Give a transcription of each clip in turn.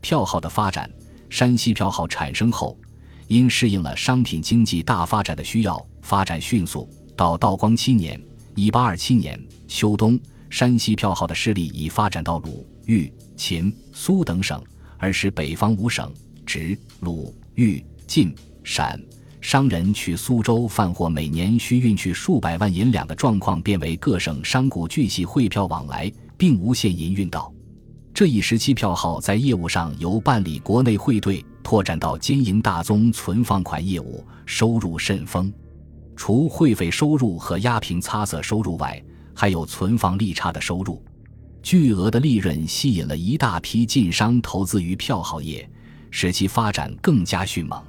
票号的发展，山西票号产生后，因适应了商品经济大发展的需要，发展迅速。到道光七年（一八二七年）秋冬，山西票号的势力已发展到鲁、豫、秦、苏等省，而使北方五省直、鲁、豫、晋、陕商人去苏州贩货，每年需运去数百万银两的状况，变为各省商贾巨细汇票往来，并无现银运到。这一时期，票号在业务上由办理国内汇兑，拓展到经营大宗存放款业务，收入甚丰。除会费收入和押平擦色收入外，还有存放利差的收入。巨额的利润吸引了一大批晋商投资于票号业，使其发展更加迅猛。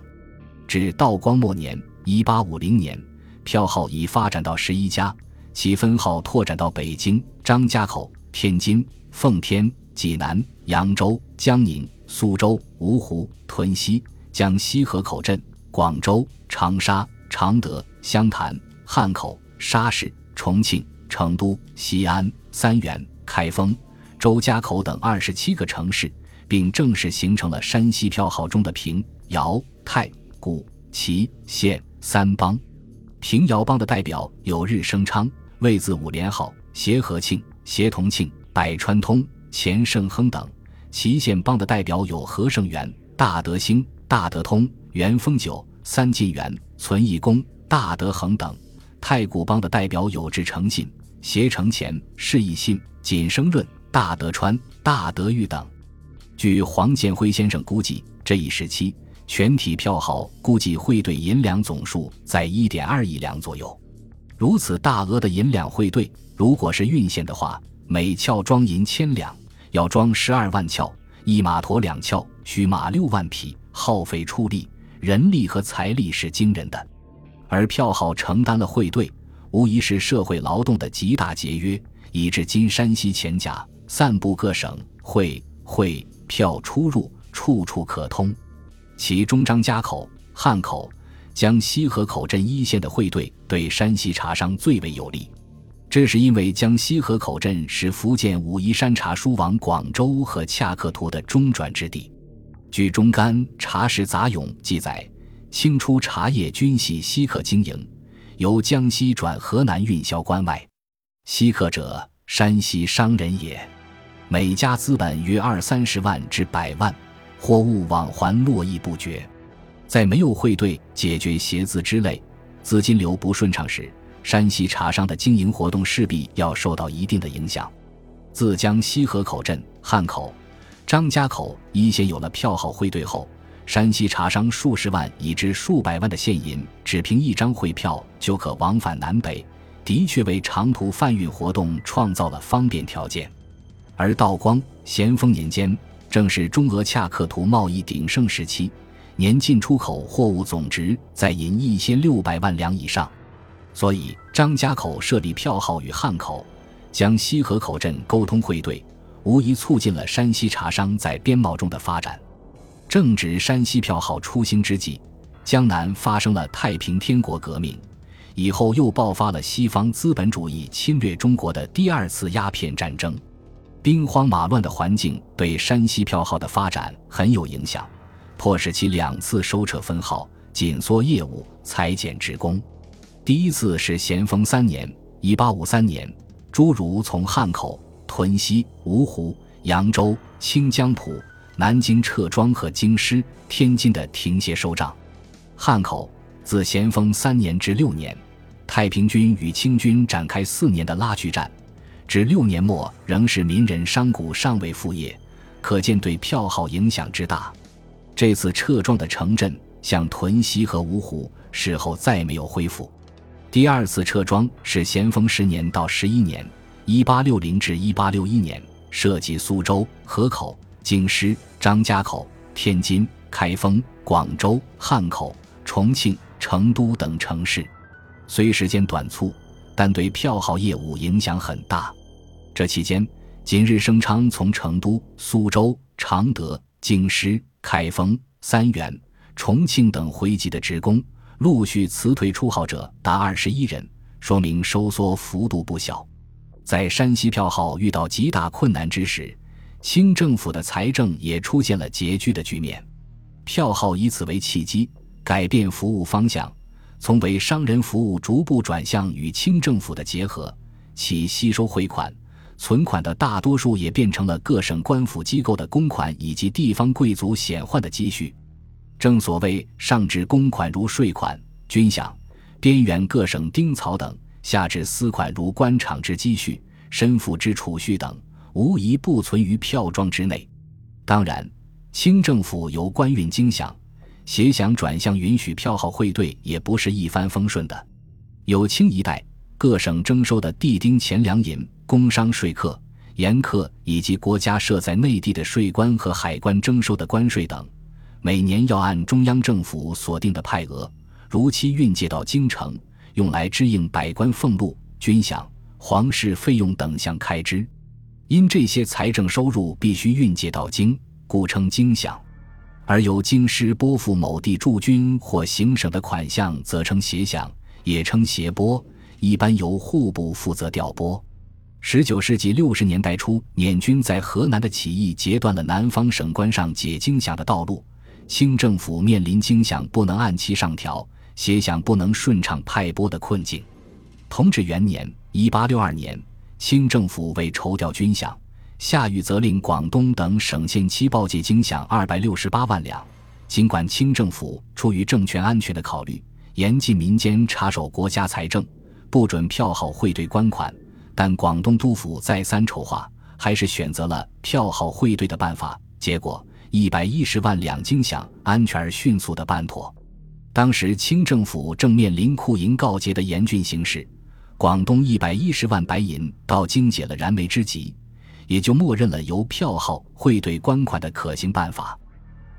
至道光末年（一八五零年），票号已发展到十一家，其分号拓展到北京、张家口、天津、奉天。济南、扬州、江宁、苏州、芜湖、屯溪、江西河口镇、广州、长沙、常德、湘潭、汉口、沙市、重庆、成都、西安、三原、开封、周家口等二十七个城市，并正式形成了山西票号中的平遥太谷祁县三帮。平遥帮的代表有日升昌、魏字五连号、协和庆、协同庆、百川通。钱盛亨等，祁县帮的代表有和盛元、大德兴、大德通、元丰九、三晋元、存义公、大德恒等；太谷帮的代表有至诚信、协成钱、释义信、锦生润、大德川、大德裕等。据黄建辉先生估计，这一时期全体票号估计汇兑银两总数在一点二亿两左右。如此大额的银两汇兑，如果是运线的话，每窍装银千两。要装十二万窍，一马驮两窍，需马六万匹，耗费出力、人力和财力是惊人的。而票号承担了汇兑，无疑是社会劳动的极大节约，以至今山西钱甲散布各省，汇汇票出入处处可通。其中张家口、汉口、江西河口镇一线的汇兑，对山西茶商最为有利。这是因为江西河口镇是福建武夷山茶输往广州和恰克图的中转之地。据《中干茶食杂咏》记载，清初茶叶均系西客经营，由江西转河南运销关外。西客者，山西商人也，每家资本约二三十万至百万，货物往还络绎不绝。在没有汇兑解决协资之类，资金流不顺畅时。山西茶商的经营活动势必要受到一定的影响。自江西河口镇、汉口、张家口一线有了票号汇兑后，山西茶商数十万以至数百万的现银，只凭一张汇票就可往返南北，的确为长途贩运活动创造了方便条件。而道光、咸丰年间，正是中俄恰克图贸易鼎盛时期，年进出口货物总值在银一千六百万两以上。所以，张家口设立票号与汉口、将西河口镇沟通汇兑，无疑促进了山西茶商在边贸中的发展。正值山西票号出兴之际，江南发生了太平天国革命，以后又爆发了西方资本主义侵略中国的第二次鸦片战争。兵荒马乱的环境对山西票号的发展很有影响，迫使其两次收撤分号、紧缩业务、裁减职工。第一次是咸丰三年（一八五三年），诸如从汉口、屯溪、芜湖、扬州、清江浦、南京撤庄和京师、天津的停歇收账。汉口自咸丰三年至六年，太平军与清军展开四年的拉锯战，至六年末仍是民人商贾尚未复业，可见对票号影响之大。这次撤庄的城镇，像屯溪和芜湖，事后再没有恢复。第二次撤庄是咸丰十年到十一年（一八六零至一八六一年），涉及苏州、河口、京师、张家口、天津、开封、广州、汉口、重庆、成都等城市。虽时间短促，但对票号业务影响很大。这期间，锦日升昌从成都、苏州、常德、京师、开封、三原、重庆等回籍的职工。陆续辞退出号者达二十一人，说明收缩幅度不小。在山西票号遇到极大困难之时，清政府的财政也出现了拮据的局面。票号以此为契机，改变服务方向，从为商人服务逐步转向与清政府的结合，其吸收汇款、存款的大多数也变成了各省官府机构的公款以及地方贵族显宦的积蓄。正所谓上至公款如税款、军饷，边缘各省丁草等；下至私款如官场之积蓄、身父之储蓄等，无一不存于票庄之内。当然，清政府由官运经饷、协饷转向允许票号汇兑，也不是一帆风顺的。有清一代，各省征收的地丁钱粮银、工商税课、盐课，以及国家设在内地的税关和海关征收的关税等。每年要按中央政府所定的派额，如期运借到京城，用来支应百官俸禄、军饷、皇室费用等项开支。因这些财政收入必须运借到京，故称京饷；而由京师拨付某地驻军或行省的款项，则称协饷，也称协拨。一般由户部负责调拨。十九世纪六十年代初，捻军在河南的起义截断了南方省官上解京饷的道路。清政府面临京饷不能按期上调、协饷不能顺畅派拨的困境。同治元年（一八六二年），清政府为筹调军饷，下谕责令广东等省县期报借京饷二百六十八万两。尽管清政府出于政权安全的考虑，严禁民间插手国家财政，不准票号汇兑官款，但广东督府再三筹划，还是选择了票号汇兑的办法。结果。一百一十万两金饷，安全而迅速的办妥。当时清政府正面临库银告捷的严峻形势，广东一百一十万白银到京解了燃眉之急，也就默认了由票号汇兑官款的可行办法。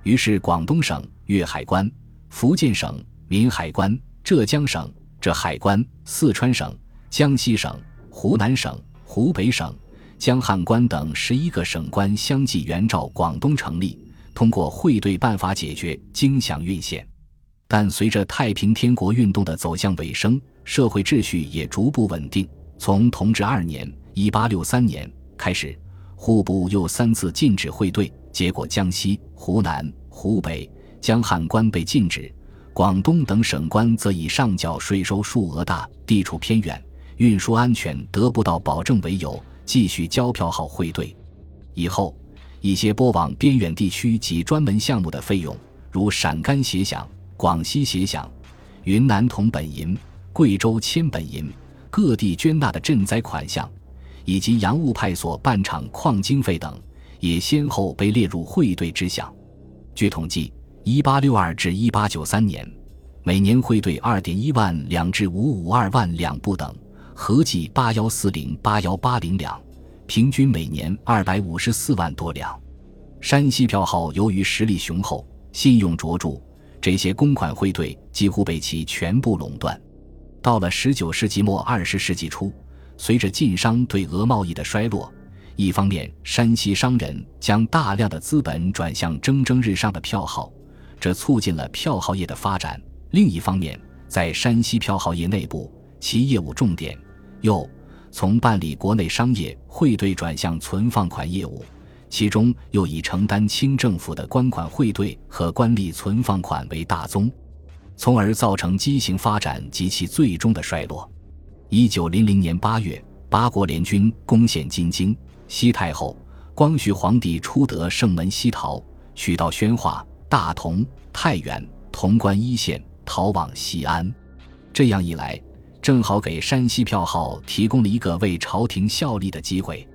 于是，广东省粤海关、福建省闽海关、浙江省浙海关、四川省、江西省、湖南省、湖北省。江汉关等十一个省关相继援照广东成立，通过汇兑办法解决京饷运线。但随着太平天国运动的走向尾声，社会秩序也逐步稳定。从同治二年（一八六三年）开始，户部又三次禁止汇兑，结果江西、湖南、湖北、江汉关被禁止，广东等省关则以上缴税收数额大、地处偏远、运输安全得不到保证为由。继续交票号汇兑，以后一些拨往边远地区及专门项目的费用，如陕甘协饷、广西协饷、云南铜本银、贵州铅本银，各地捐纳的赈灾款项，以及洋务派所办厂矿经费等，也先后被列入汇兑之项。据统计，一八六二至一八九三年，每年汇兑二点一万两至五五二万两不等。合计八幺四零八幺八零两，平均每年二百五十四万多两。山西票号由于实力雄厚、信用卓著，这些公款汇兑几乎被其全部垄断。到了十九世纪末二十世纪初，随着晋商对俄贸易的衰落，一方面山西商人将大量的资本转向蒸蒸日上的票号，这促进了票号业的发展；另一方面，在山西票号业内部，其业务重点。又从办理国内商业汇兑转向存放款业务，其中又以承担清政府的官款汇兑和官吏存放款为大宗，从而造成畸形发展及其最终的衰落。一九零零年八月，八国联军攻陷金京，西太后、光绪皇帝出得圣门西逃，取道宣化、大同、太原、潼关一线，逃往西安。这样一来。正好给山西票号提供了一个为朝廷效力的机会。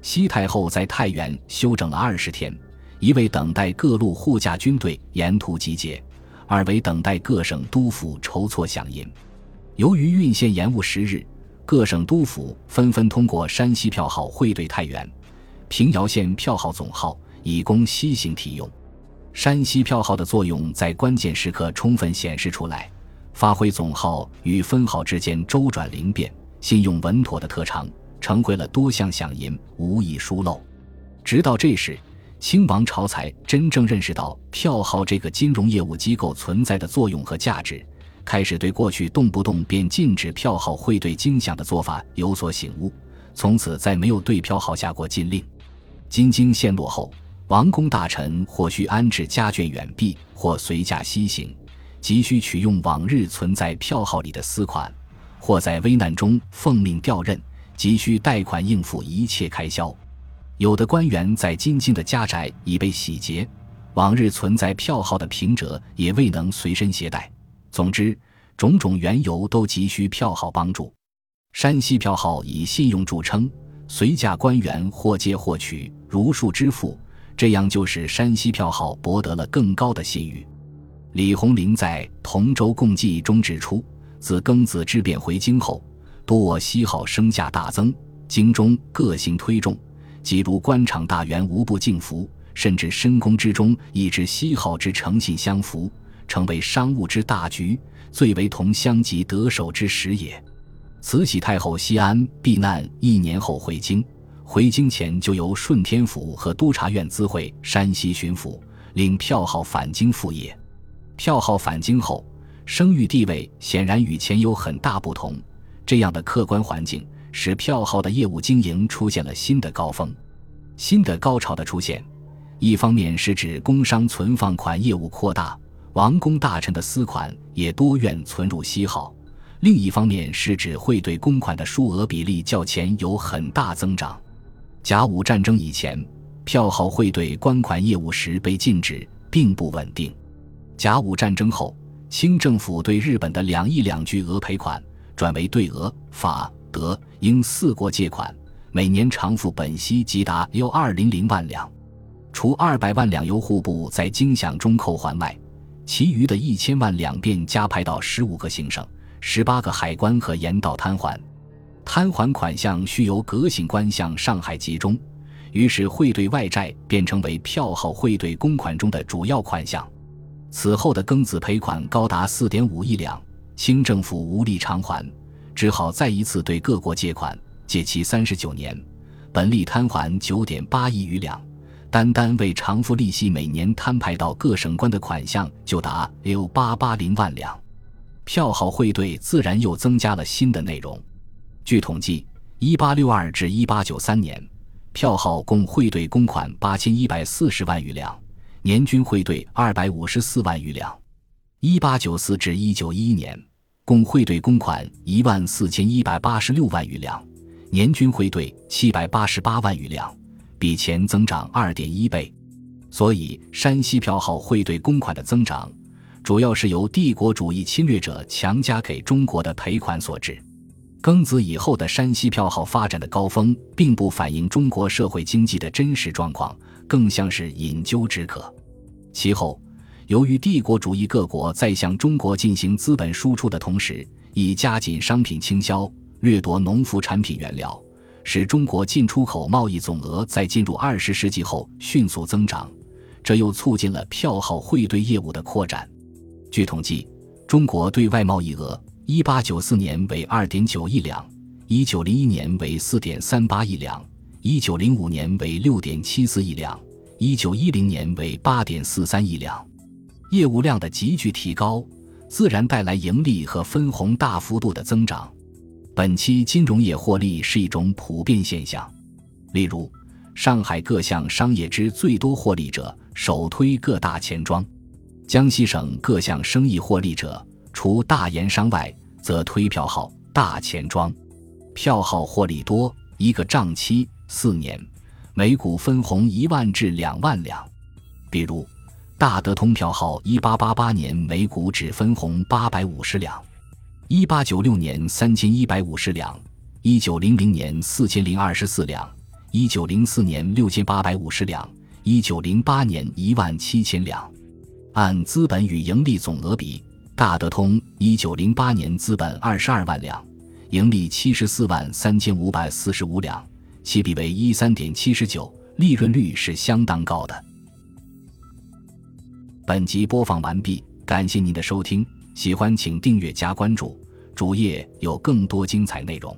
西太后在太原休整了二十天，一为等待各路护驾军队沿途集结，二为等待各省督府筹措饷银。由于运线延误十日，各省督府纷纷通过山西票号汇兑太原、平遥县票号总号，以供西行提用。山西票号的作用在关键时刻充分显示出来。发挥总号与分号之间周转灵便、信用稳妥的特长，成回了多项饷银，无一疏漏。直到这时，清王朝才真正认识到票号这个金融业务机构存在的作用和价值，开始对过去动不动便禁止票号汇兑金饷的做法有所醒悟，从此再没有对票号下过禁令。金京陷落后，王公大臣或需安置家眷远避，或随驾西行，急需取用往日存在票号里的私款，或在危难中奉命调任，急需贷款应付一切开销。有的官员在金京的家宅已被洗劫，往日存在票号的凭折也未能随身携带。总之，种种缘由都急需票号帮助。山西票号以信用著称，随驾官员或借或取，如数支付，这样就使山西票号博得了更高的信誉。李鸿龄在《同舟共济》中指出，自庚子之变回京后，多我西号升价大增，京中各行推重，即如官场大员无不敬服，甚至深宫之中亦知西号之诚信相符。成为商务之大局，最为同乡及得手之时也。慈禧太后西安避难一年后回京，回京前就由顺天府和督察院资会山西巡抚，领票号返京复业。票号返京后，声誉地位显然与前有很大不同。这样的客观环境，使票号的业务经营出现了新的高峰。新的高潮的出现，一方面是指工商存放款业务扩大。王公大臣的私款也多愿存入西号，另一方面是指汇兑公款的数额比例较前有很大增长。甲午战争以前，票号汇兑官款业务时被禁止，并不稳定。甲午战争后，清政府对日本的两亿两巨额赔款转为对俄、法、德、英四国借款，每年偿付本息即达六二零零万两，除二百万两由户部在经饷中扣还外。其余的一千万两便加派到十五个行省、十八个海关和盐道摊还，摊还款项需由革醒官向上海集中，于是汇兑外债便成为票号汇兑公款中的主要款项。此后的庚子赔款高达四点五亿两，清政府无力偿还，只好再一次对各国借款，借期三十九年，本利摊还九点八亿余两。单单为偿付利息，每年摊派到各省官的款项就达六八八零万两，票号汇兑自然又增加了新的内容。据统计，一八六二至一八九三年，票号共汇兑公款八千一百四十万余两，年均汇兑二百五十四万余两；一八九四至一九一一年，共汇兑公款一万四千一百八十六万余两，年均汇兑七百八十八万余两。比前增长二点一倍，所以山西票号汇兑公款的增长，主要是由帝国主义侵略者强加给中国的赔款所致。庚子以后的山西票号发展的高峰，并不反映中国社会经济的真实状况，更像是饮鸩止渴。其后，由于帝国主义各国在向中国进行资本输出的同时，以加紧商品倾销，掠夺农副产品原料。使中国进出口贸易总额在进入二十世纪后迅速增长，这又促进了票号汇兑业务的扩展。据统计，中国对外贸易额一八九四年为二点九亿两，一九零一年为四点三八亿两，一九零五年为六点七四亿两，一九一零年为八点四三亿两。业务量的急剧提高，自然带来盈利和分红大幅度的增长。本期金融业获利是一种普遍现象，例如，上海各项商业之最多获利者首推各大钱庄；江西省各项生意获利者除大盐商外，则推票号大钱庄。票号获利多，一个账期四年，每股分红一万至两万两。比如，大德通票号一八八八年每股只分红八百五十两。一八九六年三千一百五十两，一九零零年四千零二十四两，一九零四年六千八百五十两，一九零八年一万七千两。按资本与盈利总额比，大德通一九零八年资本二十二万两，盈利七十四万三千五百四十五两，起比为一三点七十九，利润率是相当高的。本集播放完毕，感谢您的收听。喜欢请订阅加关注，主页有更多精彩内容。